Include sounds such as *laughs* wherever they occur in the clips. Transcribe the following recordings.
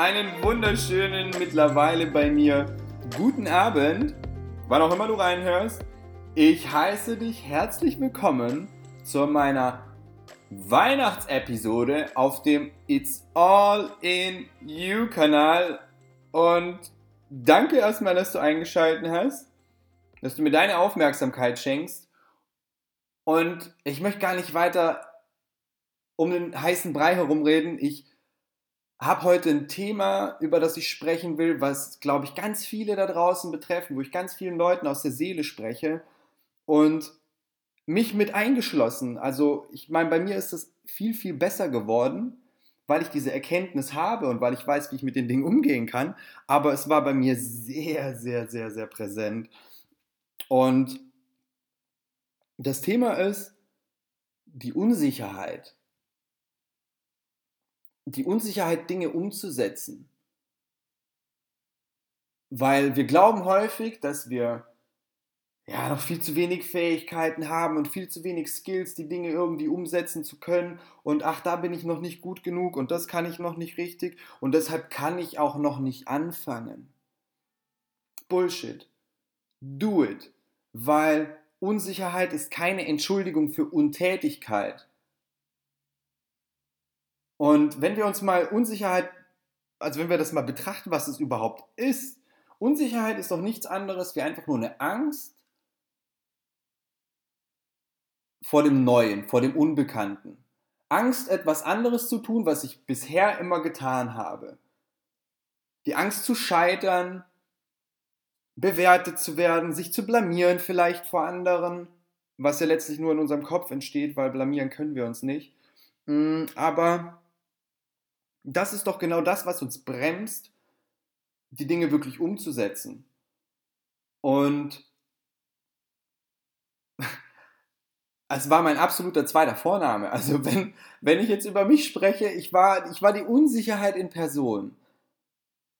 Einen wunderschönen mittlerweile bei mir guten Abend, wann auch immer du reinhörst. Ich heiße dich herzlich willkommen zu meiner Weihnachtsepisode auf dem It's All in You Kanal. Und danke erstmal, dass du eingeschaltet hast, dass du mir deine Aufmerksamkeit schenkst. Und ich möchte gar nicht weiter um den heißen Brei herumreden. Ich habe heute ein Thema, über das ich sprechen will, was, glaube ich, ganz viele da draußen betreffen, wo ich ganz vielen Leuten aus der Seele spreche und mich mit eingeschlossen. Also, ich meine, bei mir ist es viel, viel besser geworden, weil ich diese Erkenntnis habe und weil ich weiß, wie ich mit den Dingen umgehen kann. Aber es war bei mir sehr, sehr, sehr, sehr präsent. Und das Thema ist die Unsicherheit die Unsicherheit, Dinge umzusetzen. Weil wir glauben häufig, dass wir ja noch viel zu wenig Fähigkeiten haben und viel zu wenig Skills, die Dinge irgendwie umsetzen zu können. Und ach, da bin ich noch nicht gut genug und das kann ich noch nicht richtig und deshalb kann ich auch noch nicht anfangen. Bullshit. Do it. Weil Unsicherheit ist keine Entschuldigung für Untätigkeit. Und wenn wir uns mal Unsicherheit, also wenn wir das mal betrachten, was es überhaupt ist, Unsicherheit ist doch nichts anderes wie einfach nur eine Angst vor dem Neuen, vor dem Unbekannten. Angst, etwas anderes zu tun, was ich bisher immer getan habe. Die Angst zu scheitern, bewertet zu werden, sich zu blamieren vielleicht vor anderen, was ja letztlich nur in unserem Kopf entsteht, weil blamieren können wir uns nicht. Hm, aber das ist doch genau das, was uns bremst, die Dinge wirklich umzusetzen. Und es war mein absoluter zweiter Vorname. Also wenn, wenn ich jetzt über mich spreche, ich war, ich war die Unsicherheit in Person.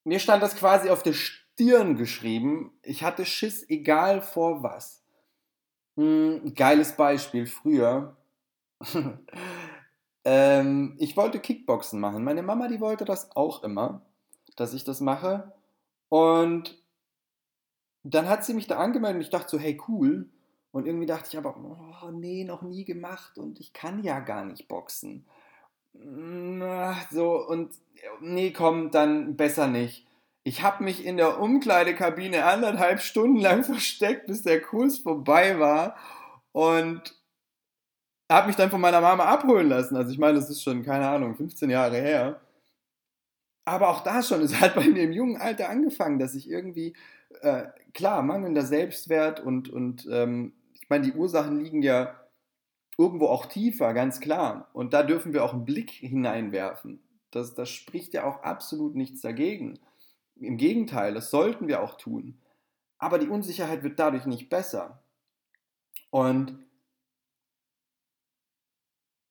Mir stand das quasi auf der Stirn geschrieben. Ich hatte Schiss, egal vor was. Hm, geiles Beispiel früher. *laughs* Ähm, ich wollte Kickboxen machen. Meine Mama, die wollte das auch immer, dass ich das mache. Und dann hat sie mich da angemeldet und ich dachte so, hey, cool. Und irgendwie dachte ich aber, oh, nee, noch nie gemacht und ich kann ja gar nicht boxen. So, und nee, komm, dann besser nicht. Ich habe mich in der Umkleidekabine anderthalb Stunden lang *laughs* versteckt, bis der Kurs vorbei war. Und habe mich dann von meiner Mama abholen lassen. Also ich meine, das ist schon, keine Ahnung, 15 Jahre her. Aber auch da schon, es hat bei mir im jungen Alter angefangen, dass ich irgendwie, äh, klar, mangelnder Selbstwert und, und ähm, meine, die Ursachen liegen ja irgendwo auch tiefer, ganz klar. Und da dürfen wir auch einen Blick hineinwerfen. Das, das spricht ja auch absolut nichts dagegen. Im Gegenteil, das sollten wir auch tun. Aber die Unsicherheit wird dadurch nicht besser. Und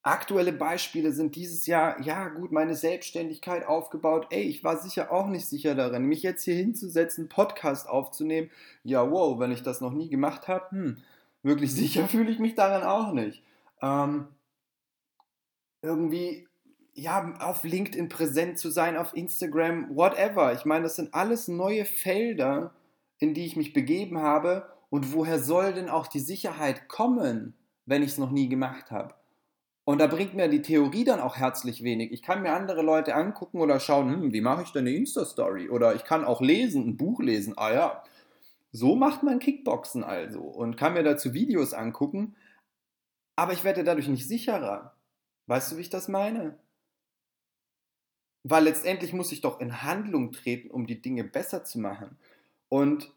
Aktuelle Beispiele sind dieses Jahr, ja gut, meine Selbstständigkeit aufgebaut. Ey, ich war sicher auch nicht sicher darin, mich jetzt hier hinzusetzen, Podcast aufzunehmen. Ja, wow, wenn ich das noch nie gemacht habe, hm, wirklich sicher fühle ich mich daran auch nicht. Ähm, irgendwie, ja, auf LinkedIn präsent zu sein, auf Instagram, whatever. Ich meine, das sind alles neue Felder, in die ich mich begeben habe. Und woher soll denn auch die Sicherheit kommen, wenn ich es noch nie gemacht habe? Und da bringt mir die Theorie dann auch herzlich wenig. Ich kann mir andere Leute angucken oder schauen, hm, wie mache ich denn eine Insta-Story? Oder ich kann auch lesen, ein Buch lesen. Ah ja, so macht man Kickboxen also. Und kann mir dazu Videos angucken. Aber ich werde dadurch nicht sicherer. Weißt du, wie ich das meine? Weil letztendlich muss ich doch in Handlung treten, um die Dinge besser zu machen. Und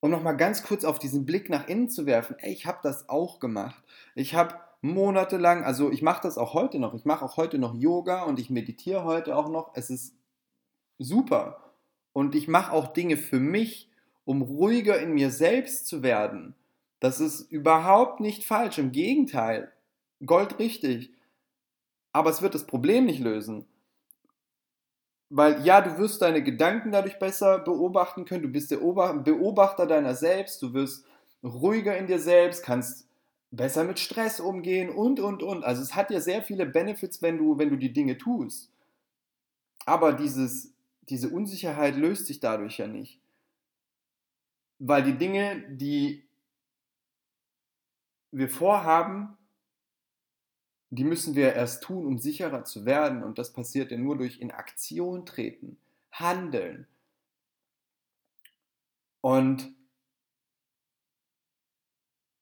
um nochmal ganz kurz auf diesen Blick nach innen zu werfen, ey, ich habe das auch gemacht. Ich habe monatelang, also ich mache das auch heute noch, ich mache auch heute noch Yoga und ich meditiere heute auch noch. Es ist super. Und ich mache auch Dinge für mich, um ruhiger in mir selbst zu werden. Das ist überhaupt nicht falsch, im Gegenteil, goldrichtig. Aber es wird das Problem nicht lösen. weil ja, du wirst deine Gedanken dadurch besser beobachten können, du bist der Beobachter deiner selbst, du wirst ruhiger in dir selbst, kannst besser mit Stress umgehen und, und, und. Also es hat ja sehr viele Benefits, wenn du, wenn du die Dinge tust. Aber dieses, diese Unsicherheit löst sich dadurch ja nicht. Weil die Dinge, die wir vorhaben, die müssen wir erst tun, um sicherer zu werden. Und das passiert ja nur durch in Aktion treten, handeln. Und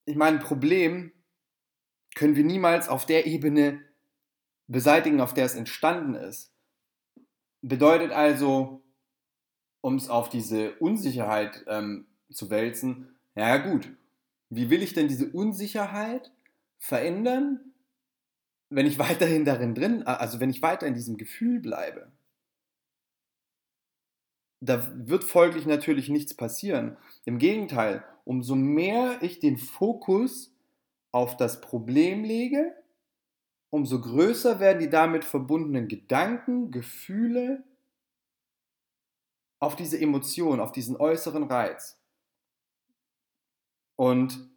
ich meine, ein Problem können wir niemals auf der Ebene beseitigen, auf der es entstanden ist. Bedeutet also, um es auf diese Unsicherheit ähm, zu wälzen, ja gut, wie will ich denn diese Unsicherheit verändern, wenn ich weiterhin darin drin, also wenn ich weiter in diesem Gefühl bleibe? Da wird folglich natürlich nichts passieren. Im Gegenteil, umso mehr ich den Fokus auf das Problem lege, umso größer werden die damit verbundenen Gedanken, Gefühle auf diese Emotion, auf diesen äußeren Reiz. Und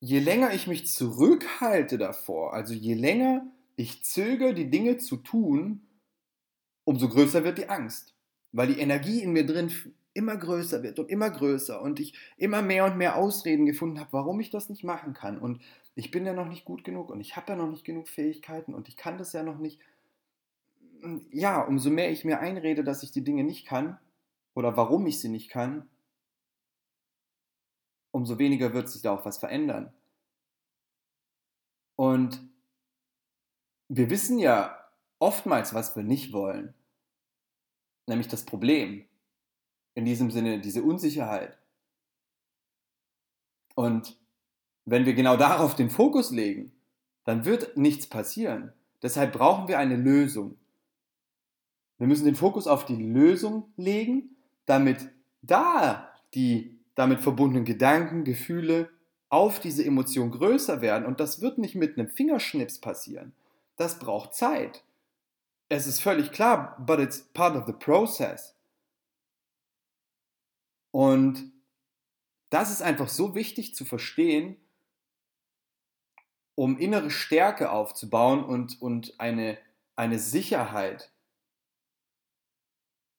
je länger ich mich zurückhalte davor, also je länger ich zögere, die Dinge zu tun, umso größer wird die Angst, weil die Energie in mir drin immer größer wird und immer größer und ich immer mehr und mehr Ausreden gefunden habe, warum ich das nicht machen kann. Und ich bin ja noch nicht gut genug und ich habe ja noch nicht genug Fähigkeiten und ich kann das ja noch nicht. Ja, umso mehr ich mir einrede, dass ich die Dinge nicht kann oder warum ich sie nicht kann, umso weniger wird sich da auch was verändern. Und wir wissen ja oftmals, was wir nicht wollen, nämlich das Problem. In diesem Sinne diese Unsicherheit. Und wenn wir genau darauf den Fokus legen, dann wird nichts passieren. Deshalb brauchen wir eine Lösung. Wir müssen den Fokus auf die Lösung legen, damit da die damit verbundenen Gedanken, Gefühle auf diese Emotion größer werden. Und das wird nicht mit einem Fingerschnips passieren. Das braucht Zeit. Es ist völlig klar, but it's part of the process. Und das ist einfach so wichtig zu verstehen, um innere Stärke aufzubauen und, und eine, eine Sicherheit.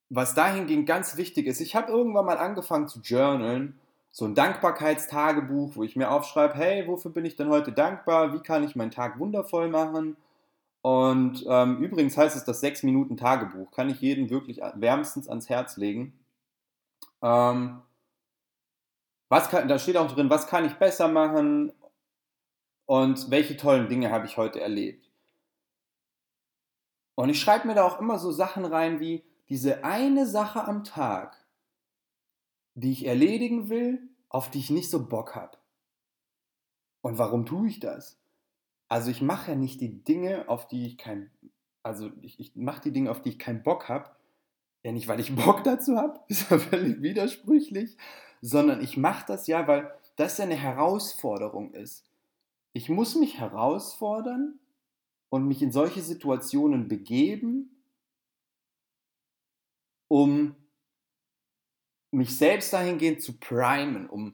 Was dahingehend ganz wichtig ist, ich habe irgendwann mal angefangen zu journalen, so ein Dankbarkeitstagebuch, wo ich mir aufschreibe, hey, wofür bin ich denn heute dankbar? Wie kann ich meinen Tag wundervoll machen? Und ähm, übrigens heißt es das 6-Minuten-Tagebuch, kann ich jedem wirklich wärmstens ans Herz legen. Ähm, was kann, da steht auch drin, was kann ich besser machen und welche tollen Dinge habe ich heute erlebt. Und ich schreibe mir da auch immer so Sachen rein wie diese eine Sache am Tag, die ich erledigen will, auf die ich nicht so Bock habe. Und warum tue ich das? Also ich mache ja nicht die Dinge, auf die ich kein, also ich, ich mache die Dinge, auf die ich keinen Bock habe, ja nicht, weil ich Bock dazu habe, *laughs* ist ja völlig widersprüchlich, sondern ich mache das ja, weil das ja eine Herausforderung ist. Ich muss mich herausfordern und mich in solche Situationen begeben, um mich selbst dahingehend zu primen, um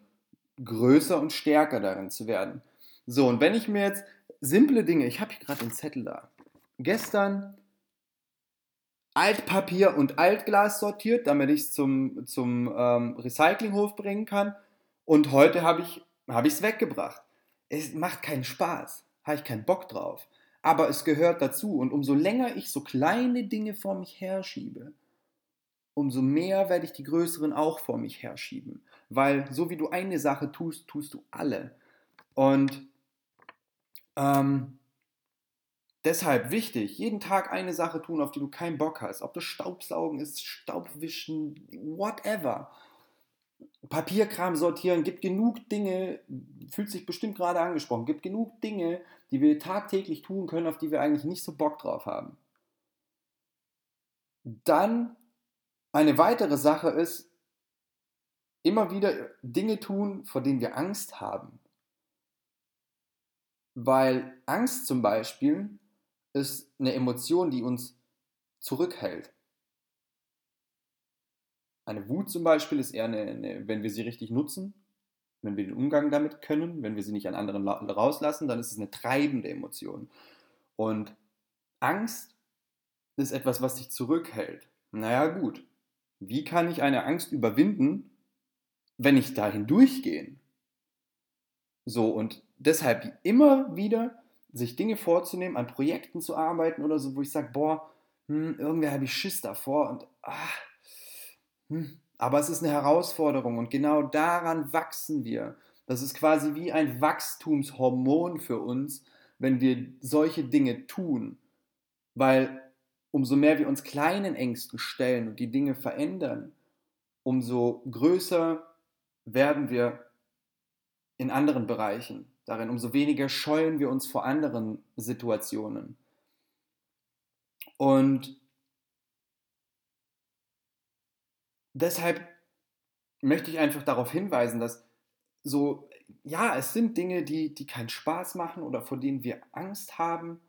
größer und stärker darin zu werden. So, und wenn ich mir jetzt simple Dinge, ich habe hier gerade den Zettel da. Gestern Altpapier und Altglas sortiert, damit ich es zum, zum ähm, Recyclinghof bringen kann. Und heute habe ich es hab weggebracht. Es macht keinen Spaß, habe ich keinen Bock drauf. Aber es gehört dazu. Und umso länger ich so kleine Dinge vor mich herschiebe, umso mehr werde ich die größeren auch vor mich herschieben. Weil so wie du eine Sache tust, tust du alle. Und ähm, Deshalb wichtig, jeden Tag eine Sache tun, auf die du keinen Bock hast. Ob das Staubsaugen ist, Staubwischen, whatever. Papierkram sortieren, gibt genug Dinge, fühlt sich bestimmt gerade angesprochen, gibt genug Dinge, die wir tagtäglich tun können, auf die wir eigentlich nicht so Bock drauf haben. Dann eine weitere Sache ist, immer wieder Dinge tun, vor denen wir Angst haben. Weil Angst zum Beispiel ist eine Emotion, die uns zurückhält. Eine Wut zum Beispiel ist eher eine, eine, wenn wir sie richtig nutzen, wenn wir den Umgang damit können, wenn wir sie nicht an anderen rauslassen, dann ist es eine treibende Emotion. Und Angst ist etwas, was dich zurückhält. Naja gut, wie kann ich eine Angst überwinden, wenn ich dahin durchgehe? So, und deshalb immer wieder sich Dinge vorzunehmen, an Projekten zu arbeiten oder so, wo ich sage, boah, hm, irgendwie habe ich Schiss davor und ach, hm, aber es ist eine Herausforderung und genau daran wachsen wir. Das ist quasi wie ein Wachstumshormon für uns, wenn wir solche Dinge tun. Weil umso mehr wir uns kleinen Ängsten stellen und die Dinge verändern, umso größer werden wir in anderen Bereichen darin, umso weniger scheuen wir uns vor anderen Situationen. Und deshalb möchte ich einfach darauf hinweisen, dass so, ja, es sind Dinge, die, die keinen Spaß machen oder vor denen wir Angst haben,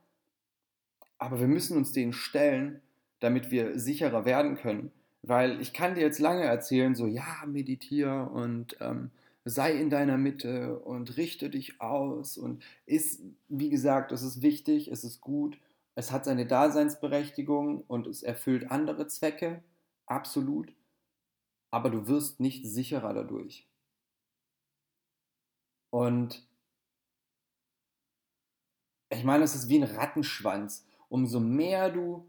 aber wir müssen uns denen stellen, damit wir sicherer werden können. Weil ich kann dir jetzt lange erzählen, so, ja, meditiere und ähm, sei in deiner Mitte und richte dich aus und ist, wie gesagt, es ist wichtig, es ist gut, es hat seine Daseinsberechtigung und es erfüllt andere Zwecke, absolut aber du wirst nicht sicherer dadurch. Und ich meine, es ist wie ein Rattenschwanz. Umso mehr du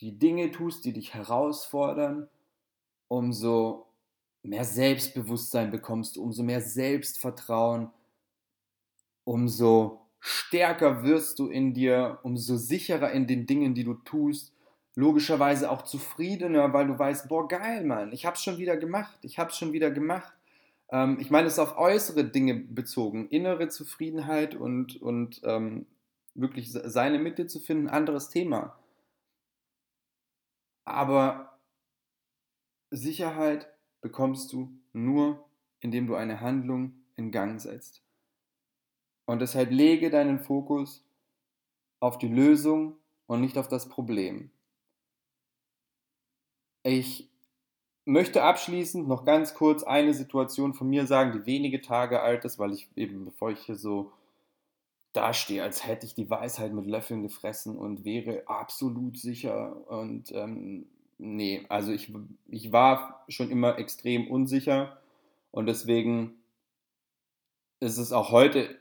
die Dinge tust, die dich herausfordern, umso mehr Selbstbewusstsein bekommst du, umso mehr Selbstvertrauen, umso stärker wirst du in dir, umso sicherer in den Dingen, die du tust, logischerweise auch zufriedener, weil du weißt, boah, geil, Mann, ich hab's schon wieder gemacht, ich hab's schon wieder gemacht. Ähm, ich meine, es ist auf äußere Dinge bezogen, innere Zufriedenheit und, und ähm, wirklich seine Mitte zu finden, anderes Thema. Aber Sicherheit bekommst du nur, indem du eine Handlung in Gang setzt. Und deshalb lege deinen Fokus auf die Lösung und nicht auf das Problem. Ich möchte abschließend noch ganz kurz eine Situation von mir sagen, die wenige Tage alt ist, weil ich eben, bevor ich hier so dastehe, als hätte ich die Weisheit mit Löffeln gefressen und wäre absolut sicher. Und ähm, nee, also ich, ich war schon immer extrem unsicher und deswegen ist es auch heute,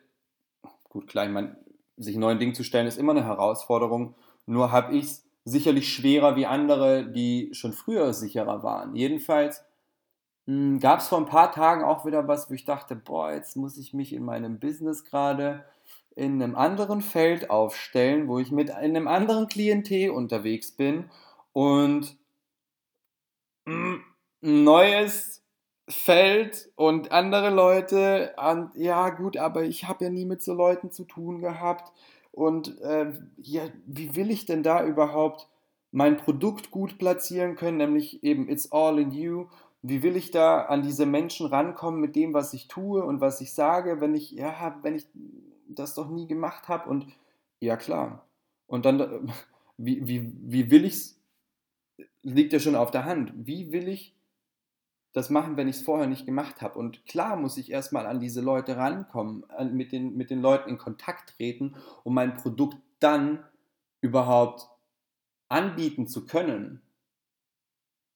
gut, klar, ich meine, sich neuen Dingen zu stellen, ist immer eine Herausforderung. Nur habe ich es sicherlich schwerer wie andere, die schon früher sicherer waren. Jedenfalls hm, gab es vor ein paar Tagen auch wieder was, wo ich dachte, boah, jetzt muss ich mich in meinem Business gerade in einem anderen Feld aufstellen, wo ich mit einem anderen Klientel unterwegs bin und ein neues Feld und andere Leute und ja gut, aber ich habe ja nie mit so Leuten zu tun gehabt und äh, ja, wie will ich denn da überhaupt mein Produkt gut platzieren können, nämlich eben It's All in You. Wie will ich da an diese Menschen rankommen mit dem, was ich tue und was ich sage, wenn ich, ja, wenn ich das doch nie gemacht habe? Und ja, klar. Und dann, *laughs* wie, wie, wie will ich es, liegt ja schon auf der Hand. Wie will ich das machen, wenn ich es vorher nicht gemacht habe. Und klar muss ich erstmal an diese Leute rankommen, an, mit, den, mit den Leuten in Kontakt treten, um mein Produkt dann überhaupt anbieten zu können.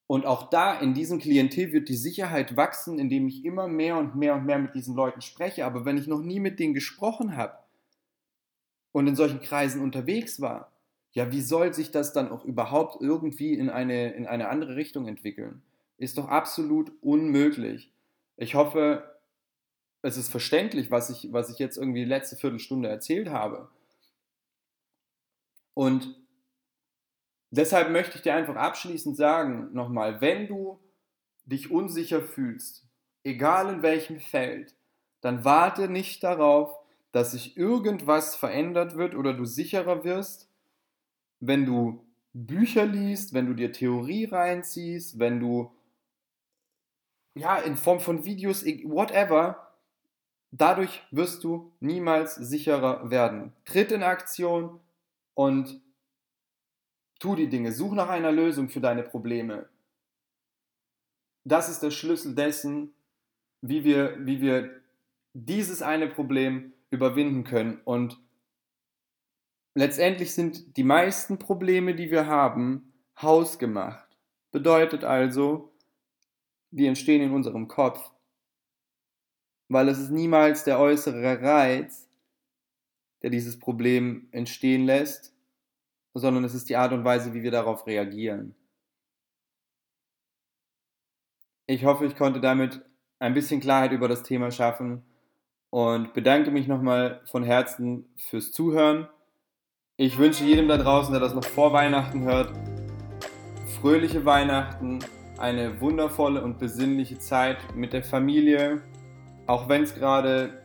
Und auch da in diesem Klientel wird die Sicherheit wachsen, indem ich immer mehr und mehr und mehr mit diesen Leuten spreche. Aber wenn ich noch nie mit denen gesprochen habe und in solchen Kreisen unterwegs war, ja, wie soll sich das dann auch überhaupt irgendwie in eine, in eine andere Richtung entwickeln? ist doch absolut unmöglich. Ich hoffe, es ist verständlich, was ich, was ich jetzt irgendwie die letzte Viertelstunde erzählt habe. Und deshalb möchte ich dir einfach abschließend sagen, nochmal, wenn du dich unsicher fühlst, egal in welchem Feld, dann warte nicht darauf, dass sich irgendwas verändert wird oder du sicherer wirst, wenn du Bücher liest, wenn du dir Theorie reinziehst, wenn du ja, in Form von Videos, whatever, dadurch wirst du niemals sicherer werden. Tritt in Aktion und Tu die Dinge, such nach einer Lösung für deine Probleme. Das ist der Schlüssel dessen, wie wir, wie wir dieses eine Problem überwinden können. Und letztendlich sind die meisten Probleme, die wir haben, hausgemacht. Bedeutet also, die entstehen in unserem Kopf. Weil es ist niemals der äußere Reiz, der dieses Problem entstehen lässt, sondern es ist die Art und Weise, wie wir darauf reagieren. Ich hoffe, ich konnte damit ein bisschen Klarheit über das Thema schaffen und bedanke mich nochmal von Herzen fürs Zuhören. Ich wünsche jedem da draußen, der das noch vor Weihnachten hört, fröhliche Weihnachten, eine wundervolle und besinnliche Zeit mit der Familie, auch wenn es gerade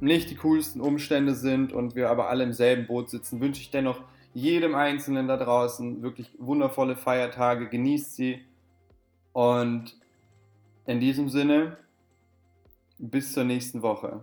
nicht die coolsten Umstände sind und wir aber alle im selben Boot sitzen, wünsche ich dennoch jedem Einzelnen da draußen wirklich wundervolle Feiertage, genießt sie und in diesem Sinne, bis zur nächsten Woche.